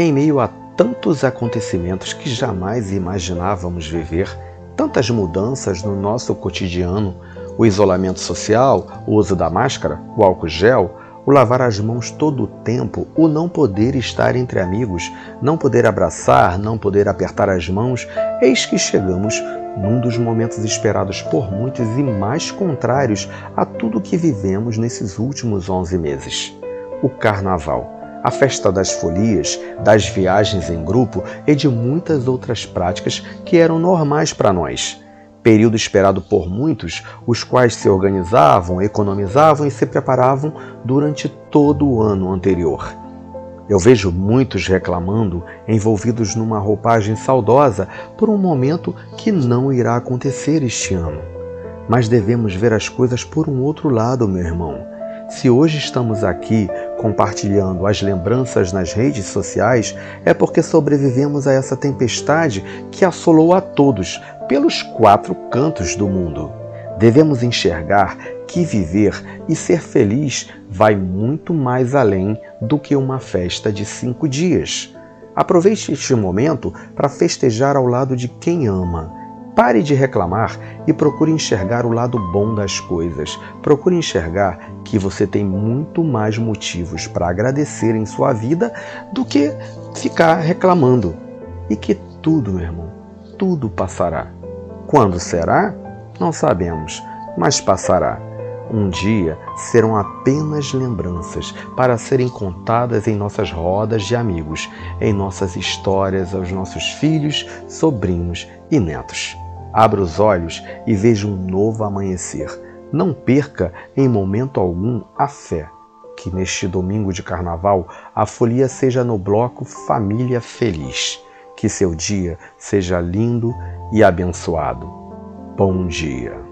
Em meio a tantos acontecimentos que jamais imaginávamos viver, tantas mudanças no nosso cotidiano, o isolamento social, o uso da máscara, o álcool gel, o lavar as mãos todo o tempo, o não poder estar entre amigos, não poder abraçar, não poder apertar as mãos, eis que chegamos num dos momentos esperados por muitos e mais contrários a tudo que vivemos nesses últimos 11 meses: o Carnaval a festa das folias, das viagens em grupo e de muitas outras práticas que eram normais para nós. Período esperado por muitos, os quais se organizavam, economizavam e se preparavam durante todo o ano anterior. Eu vejo muitos reclamando, envolvidos numa roupagem saudosa por um momento que não irá acontecer este ano. Mas devemos ver as coisas por um outro lado, meu irmão. Se hoje estamos aqui compartilhando as lembranças nas redes sociais, é porque sobrevivemos a essa tempestade que assolou a todos pelos quatro cantos do mundo. Devemos enxergar que viver e ser feliz vai muito mais além do que uma festa de cinco dias. Aproveite este momento para festejar ao lado de quem ama Pare de reclamar e procure enxergar o lado bom das coisas. Procure enxergar que você tem muito mais motivos para agradecer em sua vida do que ficar reclamando. E que tudo, meu irmão, tudo passará. Quando será? Não sabemos, mas passará. Um dia serão apenas lembranças para serem contadas em nossas rodas de amigos, em nossas histórias aos nossos filhos, sobrinhos e netos. Abra os olhos e veja um novo amanhecer. Não perca em momento algum a fé. Que neste domingo de carnaval a folia seja no bloco Família Feliz. Que seu dia seja lindo e abençoado. Bom dia.